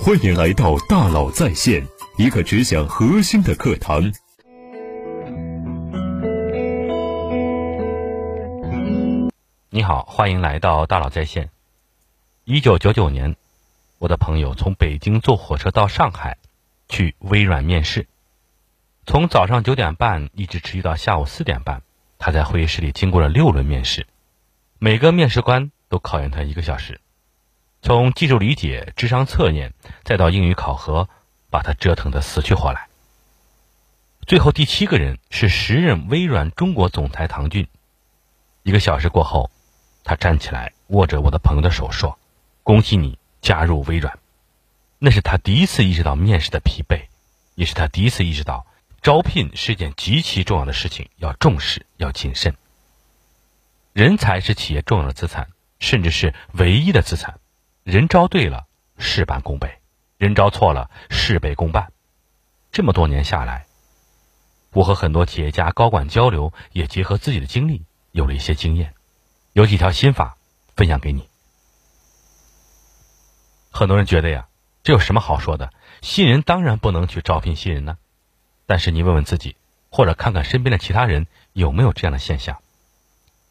欢迎来到大佬在线，一个只讲核心的课堂。你好，欢迎来到大佬在线。一九九九年，我的朋友从北京坐火车到上海，去微软面试。从早上九点半一直持续到下午四点半，他在会议室里经过了六轮面试，每个面试官都考验他一个小时，从技术理解、智商测验，再到英语考核，把他折腾得死去活来。最后第七个人是时任微软中国总裁唐骏。一个小时过后。他站起来，握着我的朋友的手说：“恭喜你加入微软。”那是他第一次意识到面试的疲惫，也是他第一次意识到招聘是件极其重要的事情，要重视，要谨慎。人才是企业重要的资产，甚至是唯一的资产。人招对了，事半功倍；人招错了，事倍功半。这么多年下来，我和很多企业家高管交流，也结合自己的经历，有了一些经验。有几条心法分享给你。很多人觉得呀，这有什么好说的？新人当然不能去招聘新人呢。但是你问问自己，或者看看身边的其他人，有没有这样的现象？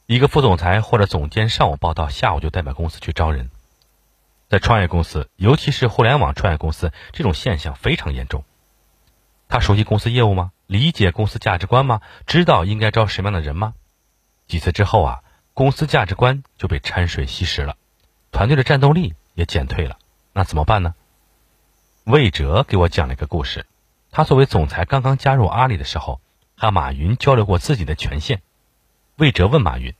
一个副总裁或者总监上午报道，下午就代表公司去招人。在创业公司，尤其是互联网创业公司，这种现象非常严重。他熟悉公司业务吗？理解公司价值观吗？知道应该招什么样的人吗？几次之后啊。公司价值观就被掺水稀释了，团队的战斗力也减退了，那怎么办呢？魏哲给我讲了一个故事，他作为总裁刚刚加入阿里的时候，和马云交流过自己的权限。魏哲问马云：“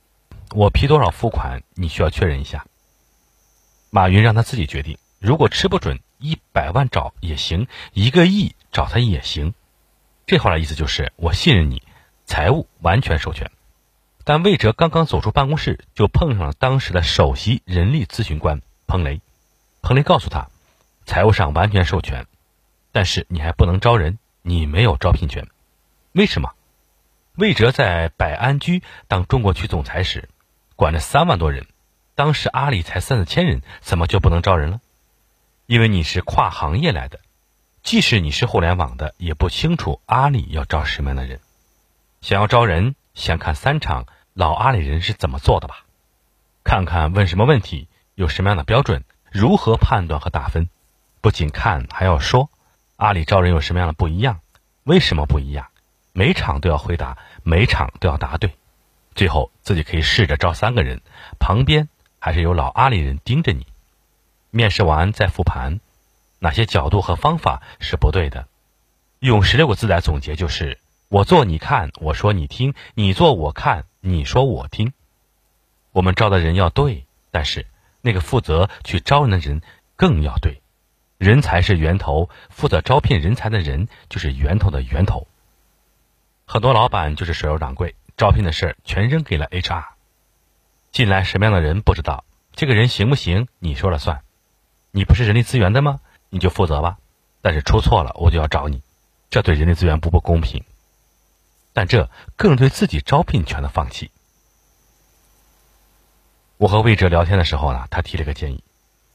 我批多少付款？你需要确认一下。”马云让他自己决定，如果吃不准，一百万找也行，一个亿找他也行。这话的意思就是我信任你，财务完全授权。但魏哲刚刚走出办公室，就碰上了当时的首席人力咨询官彭雷。彭雷告诉他，财务上完全授权，但是你还不能招人，你没有招聘权。为什么？魏哲在百安居当中国区总裁时，管着三万多人，当时阿里才三四千人，怎么就不能招人了？因为你是跨行业来的，即使你是互联网的，也不清楚阿里要招什么样的人。想要招人。先看三场老阿里人是怎么做的吧，看看问什么问题，有什么样的标准，如何判断和打分。不仅看，还要说阿里招人有什么样的不一样，为什么不一样？每场都要回答，每场都要答对。最后自己可以试着招三个人，旁边还是有老阿里人盯着你。面试完再复盘，哪些角度和方法是不对的？用十六个字来总结就是。我做你看，我说你听；你做我看，你说我听。我们招的人要对，但是那个负责去招人的人更要对。人才是源头，负责招聘人才的人就是源头的源头。很多老板就是甩手掌柜，招聘的事儿全扔给了 HR。进来什么样的人不知道，这个人行不行你说了算。你不是人力资源的吗？你就负责吧。但是出错了，我就要找你，这对人力资源不不公平。但这更对自己招聘权的放弃。我和魏哲聊天的时候呢，他提了个建议：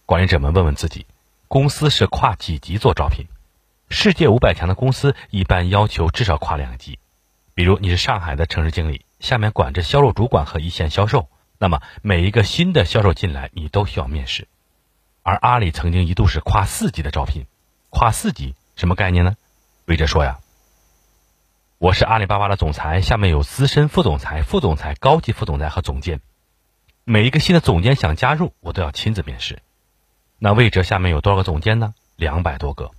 管理者们问问自己，公司是跨几级做招聘？世界五百强的公司一般要求至少跨两级。比如你是上海的城市经理，下面管着销售主管和一线销售，那么每一个新的销售进来，你都需要面试。而阿里曾经一度是跨四级的招聘，跨四级什么概念呢？魏哲说呀。我是阿里巴巴的总裁，下面有资深副总裁、副总裁、高级副总裁和总监。每一个新的总监想加入，我都要亲自面试。那魏哲下面有多少个总监呢？两百多个。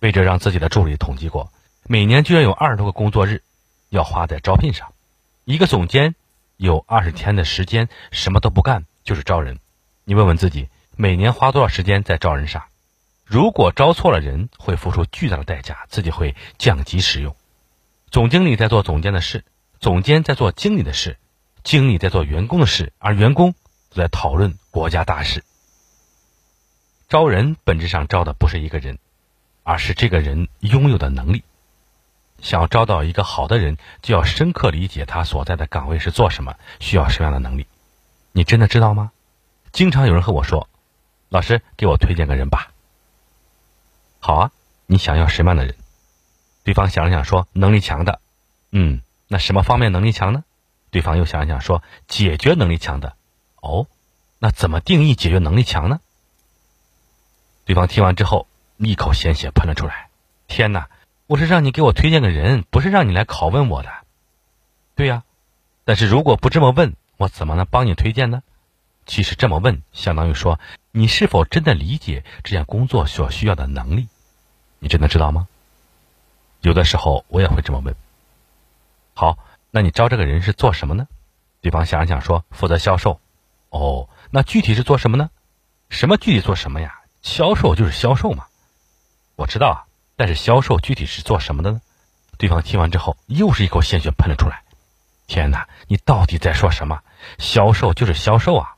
魏哲让自己的助理统计过，每年居然有二十多个工作日要花在招聘上。一个总监有二十天的时间什么都不干，就是招人。你问问自己，每年花多少时间在招人上？如果招错了人，会付出巨大的代价，自己会降级使用。总经理在做总监的事，总监在做经理的事，经理在做员工的事，而员工在讨论国家大事。招人本质上招的不是一个人，而是这个人拥有的能力。想要招到一个好的人，就要深刻理解他所在的岗位是做什么，需要什么样的能力。你真的知道吗？经常有人和我说：“老师，给我推荐个人吧。”好啊，你想要什么样的人？对方想了想说：“能力强的。”嗯，那什么方面能力强呢？对方又想了想说：“解决能力强的。”哦，那怎么定义解决能力强呢？对方听完之后，一口鲜血喷了出来。天哪！我是让你给我推荐个人，不是让你来拷问我的。对呀，但是如果不这么问，我怎么能帮你推荐呢？其实这么问，相当于说你是否真的理解这项工作所需要的能力？你真的知道吗？有的时候我也会这么问。好，那你招这个人是做什么呢？对方想了想说：负责销售。哦，那具体是做什么呢？什么具体做什么呀？销售就是销售嘛。我知道啊。但是销售具体是做什么的呢？对方听完之后，又是一口鲜血喷了出来。天哪，你到底在说什么？销售就是销售啊！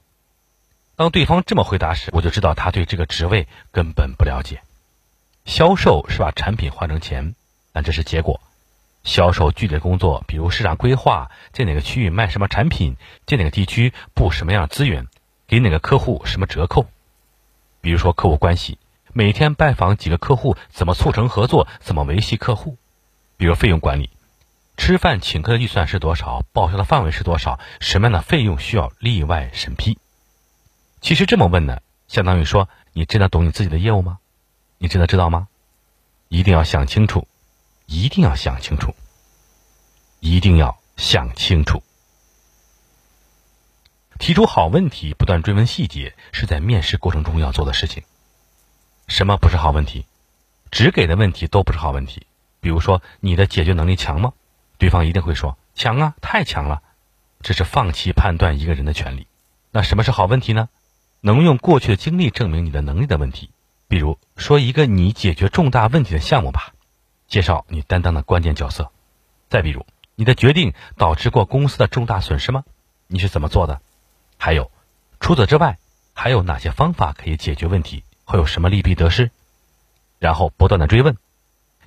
当对方这么回答时，我就知道他对这个职位根本不了解。销售是把产品换成钱，但这是结果。销售具体的工作，比如市场规划，在哪个区域卖什么产品，在哪个地区布什么样的资源，给哪个客户什么折扣。比如说客户关系。每天拜访几个客户，怎么促成合作？怎么维系客户？比如费用管理，吃饭请客的预算是多少？报销的范围是多少？什么样的费用需要例外审批？其实这么问呢，相当于说你真的懂你自己的业务吗？你真的知道吗？一定要想清楚，一定要想清楚，一定要想清楚。提出好问题，不断追问细节，是在面试过程中要做的事情。什么不是好问题？只给的问题都不是好问题。比如说，你的解决能力强吗？对方一定会说强啊，太强了。这是放弃判断一个人的权利。那什么是好问题呢？能用过去的经历证明你的能力的问题。比如说一个你解决重大问题的项目吧，介绍你担当的关键角色。再比如，你的决定导致过公司的重大损失吗？你是怎么做的？还有，除此之外，还有哪些方法可以解决问题？会有什么利弊得失？然后不断的追问，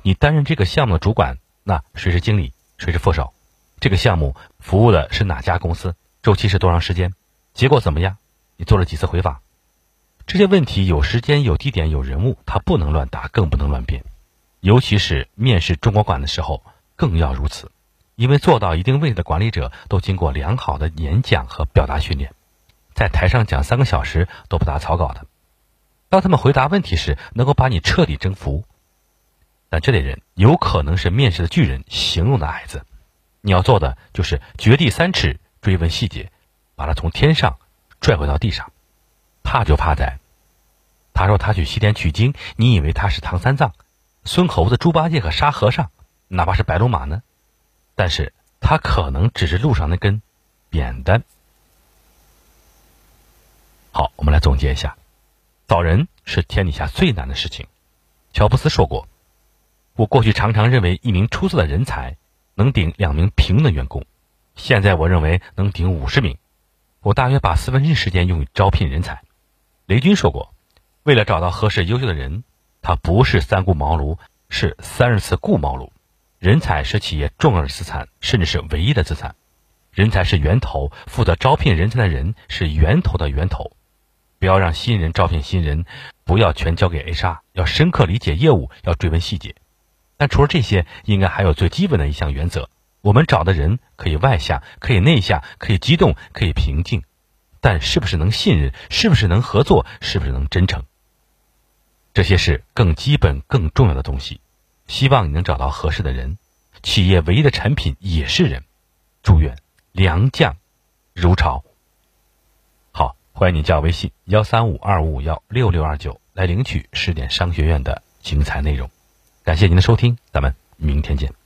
你担任这个项目的主管，那谁是经理，谁是副手？这个项目服务的是哪家公司？周期是多长时间？结果怎么样？你做了几次回访？这些问题有时间、有地点、有人物，他不能乱答，更不能乱编。尤其是面试中国馆的时候，更要如此，因为做到一定位置的管理者都经过良好的演讲和表达训练，在台上讲三个小时都不打草稿的。当他们回答问题时，能够把你彻底征服，但这类人有可能是面试的巨人形容的矮子。你要做的就是掘地三尺，追问细节，把他从天上拽回到地上。怕就怕在，他说他去西天取经，你以为他是唐三藏、孙猴子、猪八戒和沙和尚，哪怕是白龙马呢？但是他可能只是路上那根扁担。好，我们来总结一下。找人是天底下最难的事情。乔布斯说过：“我过去常常认为一名出色的人才能顶两名平的员工，现在我认为能顶五十名。我大约把四分之一时间用于招聘人才。”雷军说过：“为了找到合适优秀的人，他不是三顾茅庐，是三十次顾茅庐。人才是企业重要的资产，甚至是唯一的资产。人才是源头，负责招聘人才的人是源头的源头。”不要让新人招聘新人，不要全交给 HR，要深刻理解业务，要追问细节。但除了这些，应该还有最基本的一项原则：我们找的人可以外向，可以内向，可以激动，可以平静，但是不是能信任？是不是能合作？是不是能真诚？这些是更基本、更重要的东西。希望你能找到合适的人。企业唯一的产品也是人。祝愿良将如潮。欢迎你加我微信幺三五二五五幺六六二九来领取试点商学院的精彩内容。感谢您的收听，咱们明天见。